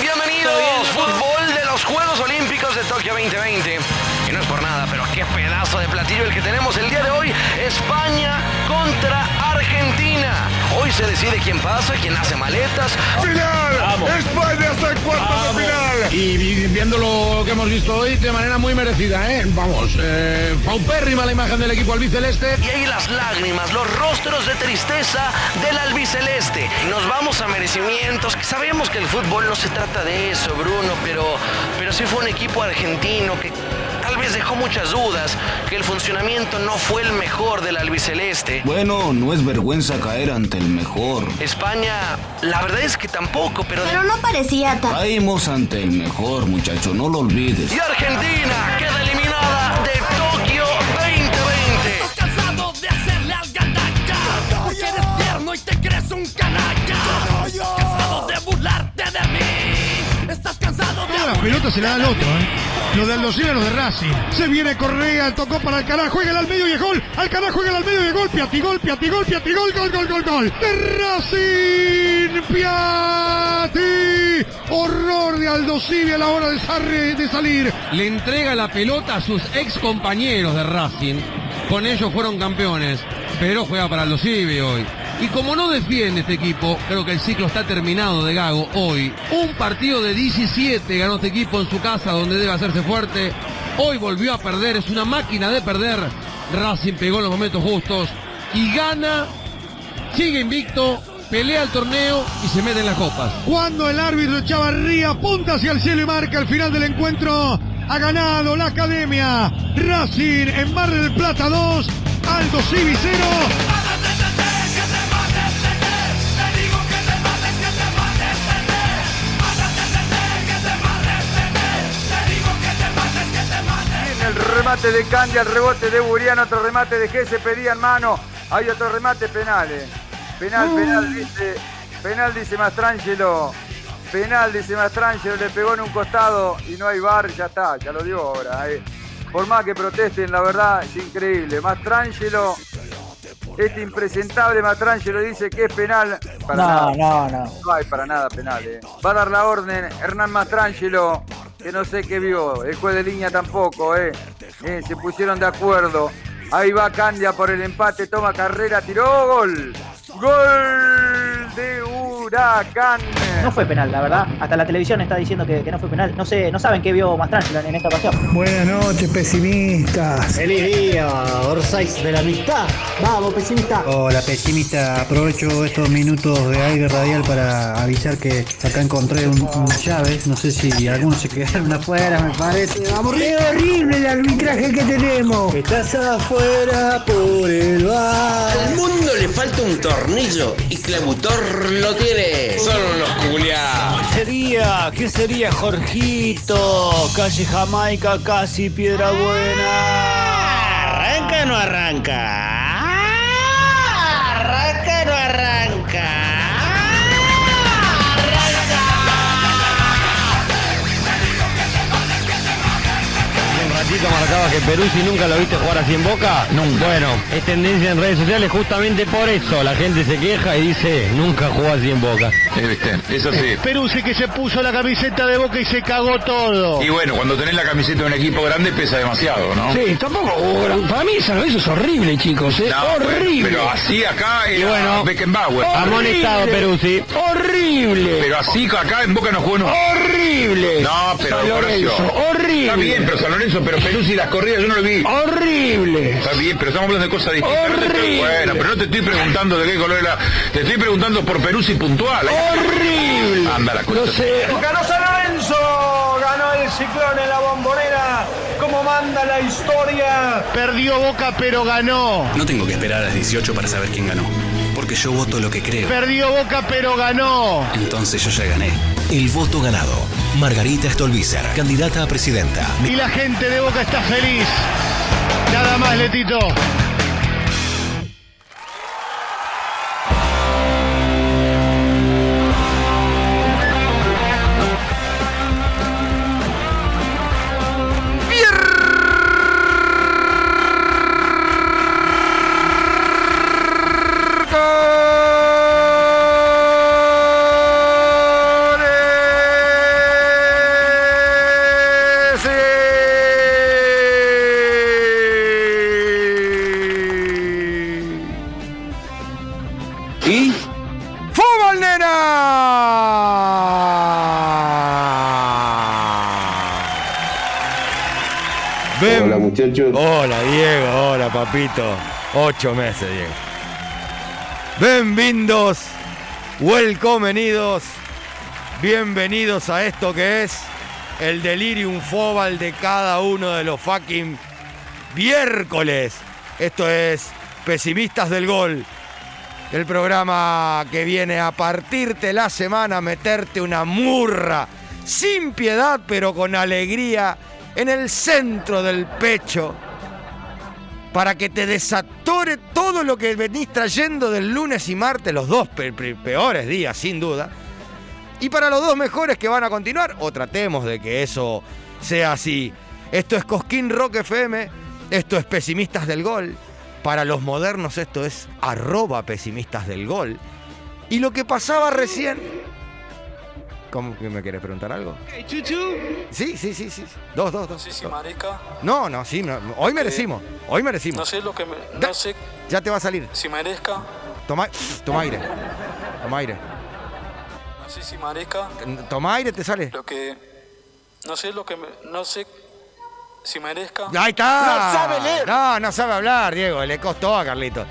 Bienvenidos. Fútbol de los Juegos Olímpicos de Tokio 2020. Por nada, pero qué pedazo de platillo el que tenemos el día de hoy. España contra Argentina. Hoy se decide quién pasa, quién hace maletas. ¡Final! ¡España está en cuartos de final! Y vi- viendo lo que hemos visto hoy de manera muy merecida, ¿eh? Vamos, eh, paupérrima la imagen del equipo albiceleste. Y ahí las lágrimas, los rostros de tristeza del albiceleste. Nos vamos a merecimientos. Sabemos que el fútbol no se trata de eso, Bruno, pero, pero sí fue un equipo argentino que tal vez dejó muchas dudas, que el funcionamiento no fue el mejor del albiceleste. Bueno, no es vergüenza caer ante el mejor. España, la verdad es que tampoco, pero... Pero no parecía tan... Caímos ante el mejor, muchacho, no lo olvides. Y Argentina queda eliminada la pelota se la da al otro, ¿eh? Lo de Aldo Civi, lo de Racing. Se viene Correa, tocó para Alcaraz, juega al medio y es gol. Alcaraz juega al medio y es gol. Piatti, gol, Piatti, gol, Piatti, gol, gol, gol, gol, gol. De Racing, Piatti. Horror de Aldo a la hora de, sarre- de salir. Le entrega la pelota a sus ex compañeros de Racing. Con ellos fueron campeones, pero juega para los Civi hoy. Y como no defiende este equipo, creo que el ciclo está terminado de Gago hoy. Un partido de 17 ganó este equipo en su casa donde debe hacerse fuerte. Hoy volvió a perder, es una máquina de perder. Racing pegó en los momentos justos y gana, sigue invicto, pelea el torneo y se mete en las copas. Cuando el árbitro Chavarría apunta hacia el cielo y marca el final del encuentro, ha ganado la academia. Racing en Mar del Plata 2, Aldo Civi 0. El remate de Candia, el rebote de Buriano, otro remate de Gese, pedían mano. Hay otro remate penal. eh. Penal, penal, dice. Penal, dice Mastrangelo. Penal, dice Mastrangelo, le pegó en un costado y no hay bar, ya está, ya lo dio ahora. eh. Por más que protesten, la verdad es increíble. Mastrangelo, este impresentable Mastrangelo dice que es penal. Para No, nada. no, no. No hay para nada penal. eh. Va a dar la orden Hernán Mastrangelo, que no sé qué vio. El juez de línea tampoco. Eh. Eh, se pusieron de acuerdo. Ahí va Candia por el empate, toma carrera, tiró gol. Gol de Huracán. No fue penal, la verdad. Hasta la televisión está diciendo que, que no fue penal. No sé, no saben qué vio Mastrangelo en esta ocasión. Buenas noches, pesimistas. Feliz día, Orsais de la amistad. Vamos, pesimista. Hola pesimista, aprovecho estos minutos de aire radial para avisar que acá encontré un, llaves, no sé si algunos se quedaron afuera, me parece. Vamos, ¡Qué horrible el arbitraje que tenemos! estás afuera por el bar. Al mundo le falta un tornillo y Clavutor lo tiene. Son unos culiados. sería? ¿Qué sería, Jorgito? Calle Jamaica, casi Piedra Buena. ¿Arranca o no arranca? Ratito marcaba que Perú si nunca lo viste jugar así en Boca. Bueno, es tendencia en redes sociales justamente por eso. La gente se queja y dice, nunca jugó así en Boca. Eso sí. Peruzzi que se puso la camiseta de boca y se cagó todo. Y bueno, cuando tenés la camiseta de un equipo grande pesa demasiado, ¿no? Sí, tampoco. Para mí San es horrible, chicos. ¿eh? No, horrible. Pero así acá Y era bueno, Beckenbauer. Amonestado Peruzzi. Horrible. Pero así acá en Boca no jugó nunca. Horrible. No, pero San Lorenzo. Horrible. Está bien, pero San Lorenzo, pero Peruzzi las corridas yo no lo vi. Horrible. Está bien, pero estamos hablando de cosas distintas. Horrible. bueno, pero no te estoy preguntando de qué color era. Te estoy preguntando por Peruzzi puntual. Horrible. Anda la cosa. No sé. Ganó San Lorenzo, ganó el ciclón en la bombonera, como manda la historia. Perdió Boca pero ganó. No tengo que esperar a las 18 para saber quién ganó, porque yo voto lo que creo. Perdió Boca pero ganó. Entonces yo ya gané. El voto ganado. Margarita Stolbizer, candidata a presidenta. Y la gente de Boca está feliz. Nada más, Letito. Hola, Diego. Hola, papito. Ocho meses, Diego. Bienvenidos, welcomenidos, bienvenidos a esto que es el delirium fobal de cada uno de los fucking miércoles. Esto es Pesimistas del Gol, el programa que viene a partirte la semana, meterte una murra sin piedad, pero con alegría en el centro del pecho para que te desatore todo lo que venís trayendo del lunes y martes, los dos pe- pe- peores días, sin duda. Y para los dos mejores que van a continuar, o tratemos de que eso sea así. Esto es Cosquín Rock FM, esto es Pesimistas del Gol. Para los modernos esto es arroba pesimistas del gol. Y lo que pasaba recién... ¿Cómo que me querés preguntar algo? Sí, sí, sí, sí. Dos, dos, dos. Sí, sí, marica. No, no, sí, no, hoy merecimos. Hoy merecimos. No sé lo que me. No sé Ya te va a salir. si merezca. Toma, toma aire. Toma aire. No sé si merezca. Toma aire, te sale. Lo que. No sé lo que me. No sé si merezca. Ahí está. No, no sabe hablar, Diego. Le costó a Carlito.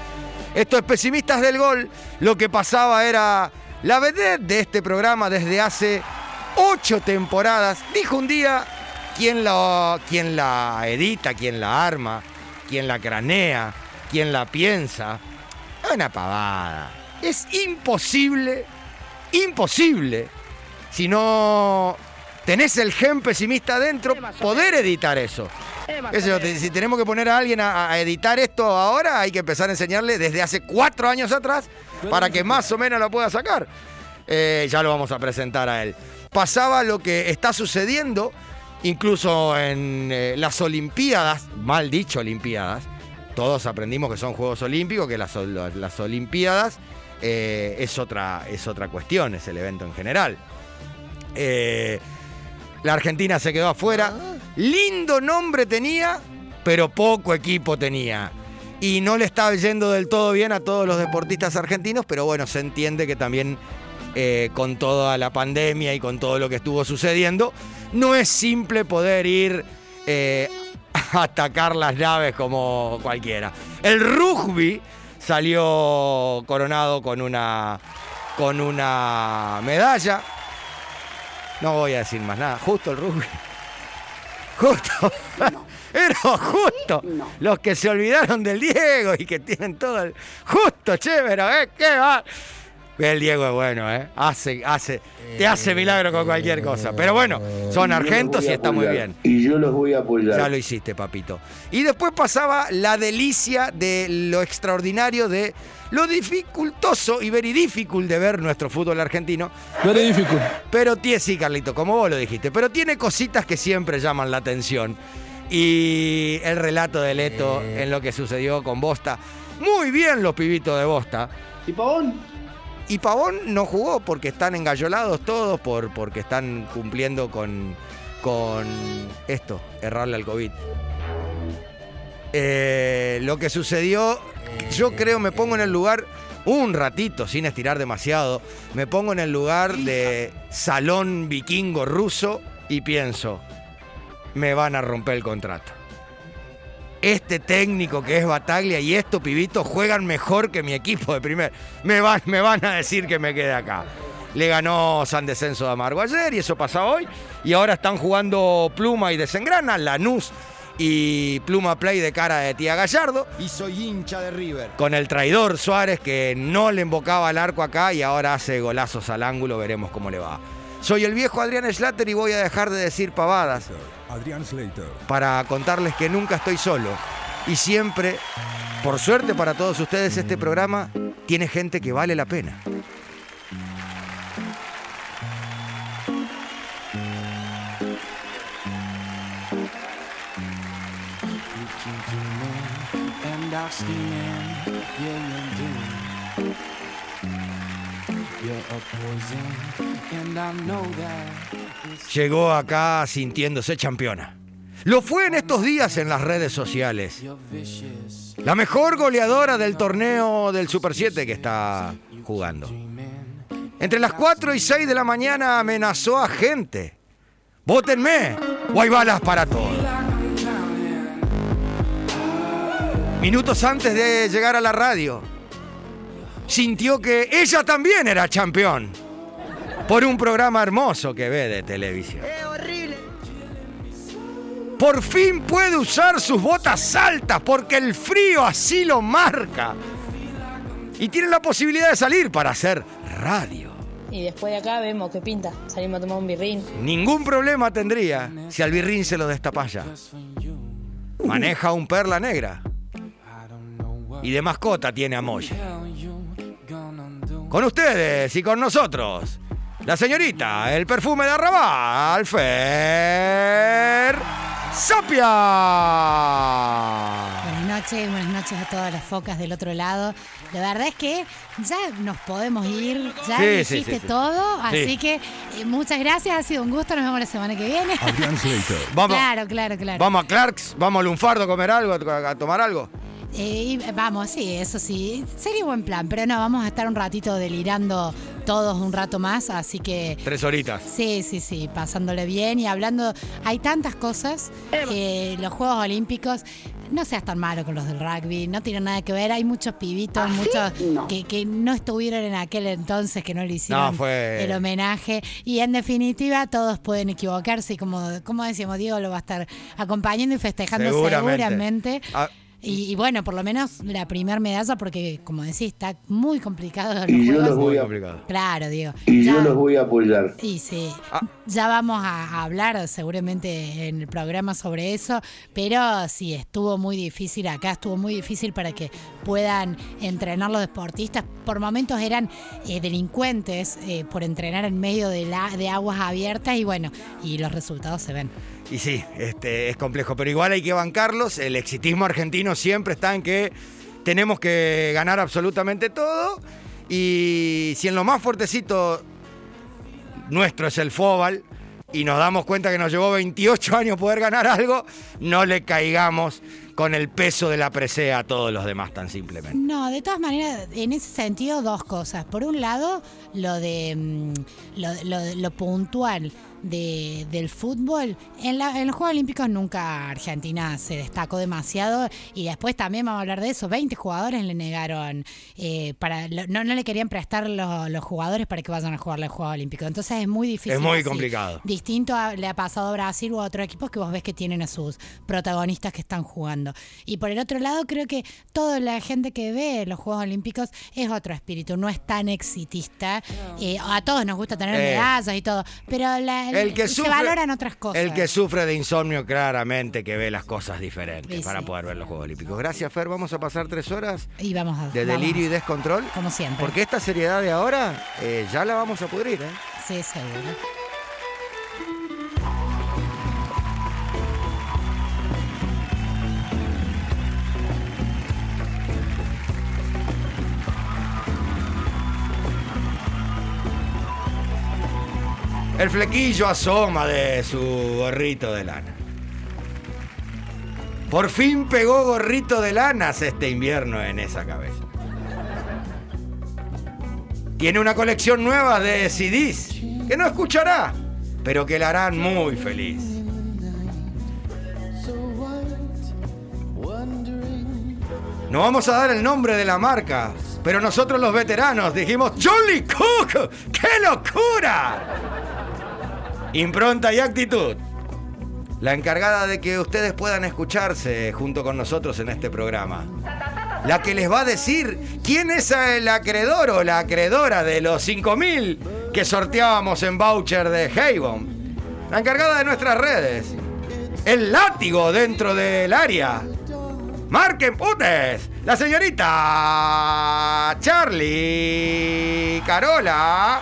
Estos pesimistas del gol, lo que pasaba era la vedette de este programa desde hace ocho temporadas. Dijo un día quién la, quién la edita, quién la arma, quién la cranea, quién la piensa. Es una pavada. Es imposible, imposible, si no tenés el gen pesimista adentro, poder editar eso. Si tenemos que poner a alguien a, a editar esto ahora, hay que empezar a enseñarle desde hace cuatro años atrás para que más o menos lo pueda sacar. Eh, ya lo vamos a presentar a él. Pasaba lo que está sucediendo, incluso en eh, las Olimpiadas, mal dicho Olimpiadas, todos aprendimos que son Juegos Olímpicos, que las, las Olimpiadas eh, es, otra, es otra cuestión, es el evento en general. Eh, la Argentina se quedó afuera. Lindo nombre tenía, pero poco equipo tenía. Y no le estaba yendo del todo bien a todos los deportistas argentinos, pero bueno, se entiende que también eh, con toda la pandemia y con todo lo que estuvo sucediendo, no es simple poder ir eh, a atacar las naves como cualquiera. El rugby salió coronado con una, con una medalla. No voy a decir más nada. Justo el rugby. Justo. Pero justo. Los que se olvidaron del Diego y que tienen todo el. Justo, chévere, ¿eh? ¿Qué va? El Diego es bueno, ¿eh? Hace, hace, te hace milagro con cualquier cosa. Pero bueno, son argentos y está muy bien. Y yo los voy a apoyar. Ya lo hiciste, papito. Y después pasaba la delicia de lo extraordinario de lo dificultoso y very difficult de ver nuestro fútbol argentino. Very difficult. Pero tiene, sí, Carlito, como vos lo dijiste, pero tiene cositas que siempre llaman la atención. Y el relato de Leto en lo que sucedió con Bosta. Muy bien los pibitos de Bosta. ¿Y Pavón? Y Pavón no jugó porque están engallolados todos, por, porque están cumpliendo con, con esto, errarle al COVID. Eh, lo que sucedió, yo creo, me pongo en el lugar, un ratito, sin estirar demasiado, me pongo en el lugar de salón vikingo ruso y pienso, me van a romper el contrato. Este técnico que es Bataglia y estos pibitos juegan mejor que mi equipo de primer. Me van, me van a decir que me quede acá. Le ganó San Descenso de Amargo ayer y eso pasa hoy. Y ahora están jugando Pluma y Desengrana, Lanús y Pluma Play de cara de Tía Gallardo. Y soy hincha de River. Con el traidor Suárez que no le embocaba el arco acá y ahora hace golazos al ángulo, veremos cómo le va. Soy el viejo Adrián Schlatter y voy a dejar de decir pavadas Adrián Slater. para contarles que nunca estoy solo. Y siempre, por suerte para todos ustedes, este programa tiene gente que vale la pena. Llegó acá sintiéndose campeona. Lo fue en estos días en las redes sociales. La mejor goleadora del torneo del Super 7 que está jugando. Entre las 4 y 6 de la mañana amenazó a gente. ¡Vótenme! O hay balas para todos. minutos antes de llegar a la radio, sintió que ella también era campeón por un programa hermoso que ve de televisión. Por fin puede usar sus botas altas porque el frío así lo marca. Y tiene la posibilidad de salir para hacer radio. Y después de acá vemos qué pinta. Salimos a tomar un birrín. Ningún problema tendría si al birrín se lo destapa ya. Maneja un perla negra. Y de mascota tiene a Moya. Con ustedes y con nosotros, la señorita, el perfume de Arrabal, Fer Sapia. Buenas noches, buenas noches a todas las focas del otro lado. La verdad es que ya nos podemos ir, ya Sí, sí, dijiste sí, sí. todo, Sí. así que eh, muchas gracias, ha sido un gusto, nos vemos la semana que viene. Vamos, Claro, claro, claro. vamos a Clarks, vamos a Lunfardo a comer algo, a, a tomar algo. Eh, y vamos, sí, eso sí, sería buen plan, pero no, vamos a estar un ratito delirando todos un rato más, así que... Tres horitas. Sí, sí, sí, pasándole bien y hablando. Hay tantas cosas. eh, los Juegos Olímpicos, no seas tan malo con los del rugby, no tienen nada que ver. Hay muchos pibitos, muchos que, que no estuvieron en aquel entonces, que no le hicieron No, fue- el homenaje. Y en definitiva, todos pueden equivocarse. Y como, como decíamos, Diego lo va a estar acompañando y festejando Seguramente. seguramente. Ah, Y, y bueno, por lo menos la primer medalla, porque como decís, está muy complicado. los Y yo juegos. los voy a- complicado. Claro, Diego. Y Ya- yo los voy a apoyar. y sí, ya vamos a, a hablar seguramente en el programa sobre eso, pero sí, estuvo muy difícil acá, estuvo muy difícil para que puedan entrenar los deportistas. Por momentos eran eh, delincuentes eh, por entrenar en medio de, la, de aguas abiertas y bueno, y los resultados se ven. Y sí, este, es complejo, pero igual hay que bancarlos. El exitismo argentino siempre está en que tenemos que ganar absolutamente todo. Y si en lo más fuertecito nuestro es el Fóbal y nos damos cuenta que nos llevó 28 años poder ganar algo, no le caigamos con el peso de la presea a todos los demás tan simplemente. No, de todas maneras, en ese sentido, dos cosas. Por un lado, lo de mm, lo, lo- lo puntual de- del fútbol. En, la- en los Juegos Olímpicos nunca Argentina se destacó demasiado y después también vamos a hablar de eso. 20 jugadores le negaron, eh, para no, no le querían prestar los, los jugadores para que vayan a jugar los Juegos Olímpicos. Entonces es muy difícil. Es muy así. complicado. Distinto a- le ha pasado a Brasil u a otros equipos que vos ves que tienen a sus protagonistas que están jugando. Y por el otro lado, creo que toda la gente que ve los Juegos Olímpicos es otro espíritu, no es tan exitista. Eh, a todos nos gusta tener Eh. medallas y todo, pero la- El que se sufre- valoran otras cosas. El que sufre de insomnio claramente que ve las cosas diferentes Sí, para sí. poder ver los Juegos Olímpicos. Gracias, Fer. Vamos a pasar tres horas Y vamos a de vamos delirio y descontrol. Como siempre. Porque esta seriedad de ahora eh, ya la vamos a pudrir. ¿eh? Sí, seguro. El flequillo asoma de su gorrito de lana. Por fin pegó gorrito de lanas este invierno en esa cabeza. Tiene una colección nueva de CDs que no escuchará, pero que la harán muy feliz. No vamos a dar el nombre de la marca, pero nosotros los veteranos dijimos, ¡Jolly Cook! ¡Qué locura! Impronta y actitud. La encargada de que ustedes puedan escucharse junto con nosotros en este programa. La que les va a decir quién es el acreedor o la acreedora de los 5.000 que sorteábamos en voucher de Havon. La encargada de nuestras redes. El látigo dentro del área. Marquen putes. La señorita Charlie Carola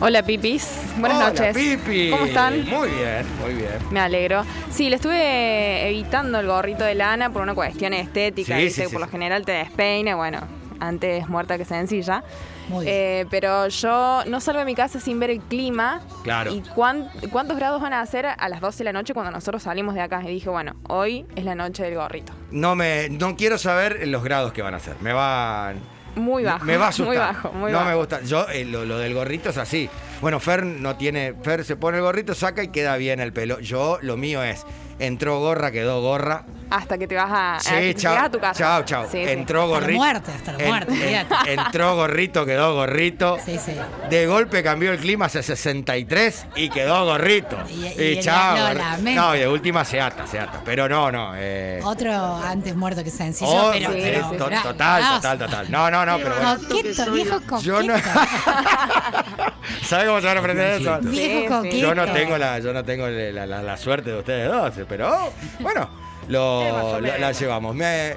Hola Pipis, buenas Hola, noches. Pipi. ¿Cómo están? Muy bien, muy bien. Me alegro. Sí, le estuve evitando el gorrito de lana por una cuestión estética, Sí, ¿viste? sí, sí, por lo general te despeine, bueno, antes muerta que sencilla. Muy Eh, pero yo no salgo de mi casa sin ver el clima. Claro. ¿Y cuán- cuántos grados van a hacer a las 12 de la noche cuando nosotros salimos de acá? Y dije, bueno, hoy es la noche del gorrito. No me, no quiero saber los grados que van a hacer. Me van. Muy bajo. Me va a asustar. Muy bajo, muy no bajo. me gusta. Yo, eh, lo, lo del gorrito es así. Bueno, Fer no tiene. Fer se pone el gorrito, saca y queda bien el pelo. Yo, lo mío es Entró gorra, quedó gorra. Hasta que te vas a, a- Sí, que chao. llegas a tu casa. Chao, chao. Sí, sí. Entró Hasta la gorrito. muerte, hasta la En- muerte, en- olvídate. entró gorrito, quedó gorrito. Sí, sí. De golpe cambió el clima hacia 63 y quedó gorrito. Y- Y, y el- chao. gorri- lamento. no, y de última se ata, se ata. Pero no, no. Eh, Otro antes muerto que sencillo, oh, pero, sí, pero- to- total, no, total, total. No, no, no, pero bueno. Coqueto, viejo coqueto. Yo no. ¿Sabes cómo se van a aprender eso? Viejo coqueto. Yo no tengo la, yo no tengo la, la- la suerte de ustedes dos, pero bueno, lo, lo- la llevamos. Me,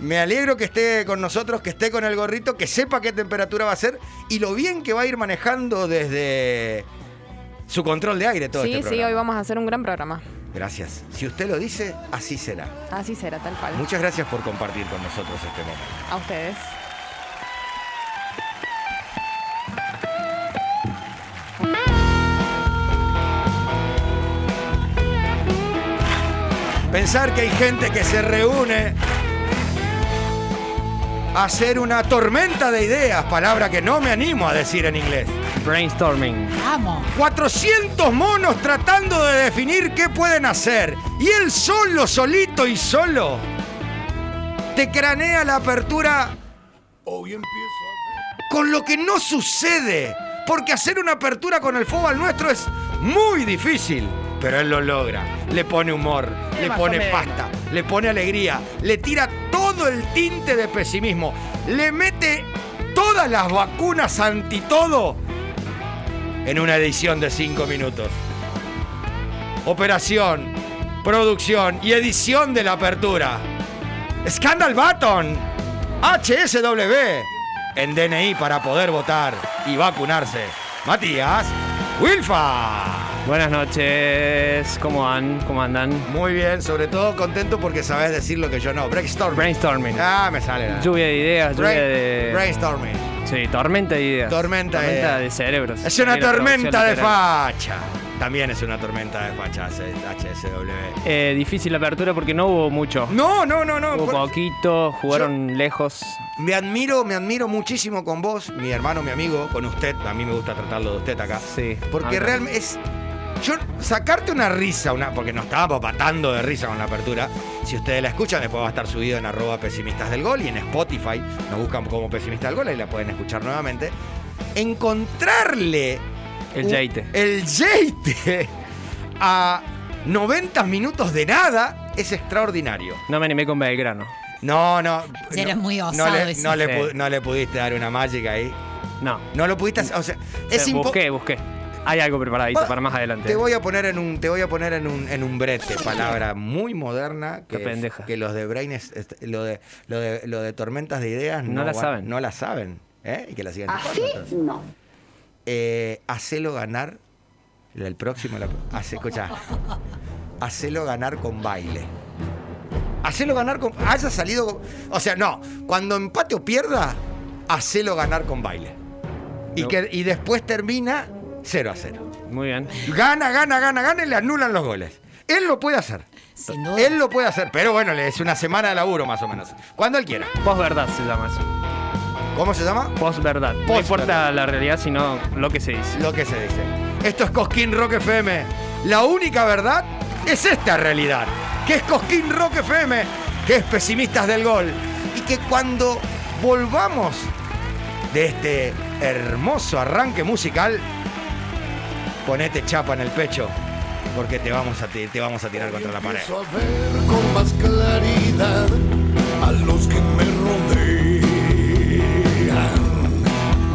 me alegro que esté con nosotros, que esté con el gorrito, que sepa qué temperatura va a ser y lo bien que va a ir manejando desde su control de aire todo Sí, este sí, hoy vamos a hacer un gran programa. Gracias. Si usted lo dice, así será. Así será, tal cual. Muchas gracias por compartir con nosotros este momento. A ustedes. Pensar que hay gente que se reúne a hacer una tormenta de ideas, palabra que no me animo a decir en inglés. Brainstorming. Vamos. 400 monos tratando de definir qué pueden hacer. Y él solo, solito y solo, te cranea la apertura con lo que no sucede. Porque hacer una apertura con el fútbol nuestro es muy difícil. Pero él lo logra. Le pone humor, le pone pasta, le pone alegría, le tira todo el tinte de pesimismo, le mete todas las vacunas anti todo en una edición de 5 minutos. Operación, producción y edición de la apertura. Scandal Button. HSW. En DNI para poder votar y vacunarse. Matías Wilfa. Buenas noches, ¿cómo van? ¿Cómo andan? Muy bien, sobre todo contento porque sabes decir lo que yo no. Brainstorming. Brainstorming. Ah, me sale. la- Lluvia de ideas, lluvia Brain- de. Brainstorming. Sí, tormenta de ideas. Tormenta de Tormenta ideas. de cerebros. Es una tormenta de literal. facha. También es una tormenta de facha HSW. Eh, difícil la apertura porque no hubo mucho. No, no, no, no. Hubo por- poquito, jugaron lejos. Me admiro, me admiro muchísimo con vos, mi hermano, mi amigo, con usted. A mí me gusta tratarlo de usted acá. Sí. Porque realmente es. Yo, sacarte una risa, una, porque nos estábamos patando de risa con la apertura. Si ustedes la escuchan, después va a estar subido en arroba pesimistas del gol y en Spotify. Nos buscan como pesimistas del gol y la pueden escuchar nuevamente. Encontrarle. El un- yeite. El yeite a 90 minutos de nada es extraordinario. No me animé con Belgrano. No, no. Ya eres no, muy no osado le, no, le Sí. pu- no le pudiste dar una mágica ahí. No. No lo pudiste hacer. O sea, es Eh, impo- busqué, busqué. Hay algo preparadito para más adelante. Te voy a poner en un, te voy a poner en un, en un brete, palabra muy moderna que, Qué pendeja. que los de Brain es- est- lo de, lo de lo de tormentas de ideas No la van- saben. No la saben, ¿eh? Y que la sigan ¿Así? chupando, No. eh, hacelo ganar el próximo la- hace, escucha, hacelo ganar con baile hacelo ganar con haya salido con- o sea no cuando empate o pierda hacelo ganar con baile y No. que y después termina 0 a 0 Muy bien. gana gana gana gana y le anulan los goles él lo puede hacer Sin duda. él lo puede hacer pero bueno le es una semana de laburo más o menos cuando él quiera Posverdad se llama eso. ¿cómo se llama? Posverdad. No importa la realidad, sino lo que se dice. lo que se dice. Esto es Cosquín Rock FM. La única verdad es esta realidad, que es Cosquín Rock FM, que es Pesimistas del Gol. Y que cuando volvamos de este hermoso arranque musical, ponete chapa en el pecho, porque te vamos a, te vamos a tirar contra la pared. A ver con más claridad a los que me rodean.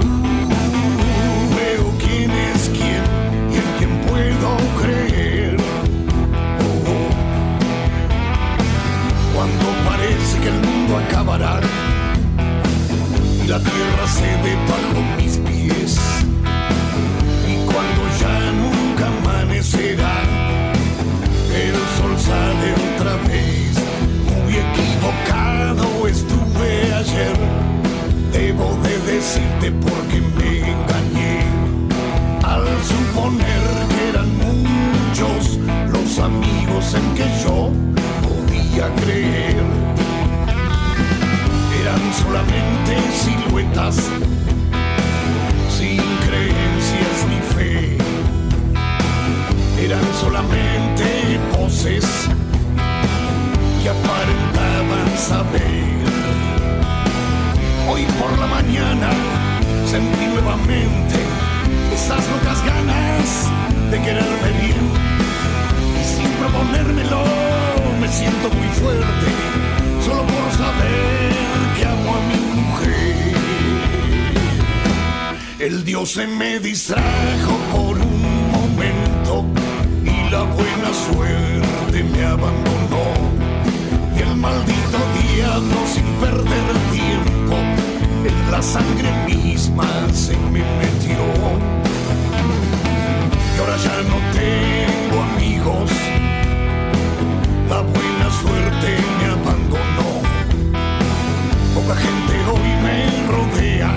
Uh, veo quién es quién y en quién puedo creer. Oh, cuando parece que el mundo acabará y la tierra cede bajo mis sale otra vez. Muy equivocado estuve ayer. Debo de decirte porque me engañé. Al suponer que eran muchos los amigos en que yo podía creer. Eran solamente siluetas, sin creencias ni fe eran solamente que aparentaban saber. Hoy por la mañana sentí nuevamente esas locas ganas de quererme bien. Y sin proponérmelo me siento muy fuerte, solo por saber que amo a mi mujer. El dios se me distrajo por un momento la buena suerte me abandonó. Y el maldito diablo sin perder tiempo en la sangre misma se me metió. Y ahora ya no tengo amigos, la buena suerte me abandonó. Poca gente hoy me rodea,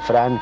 Fran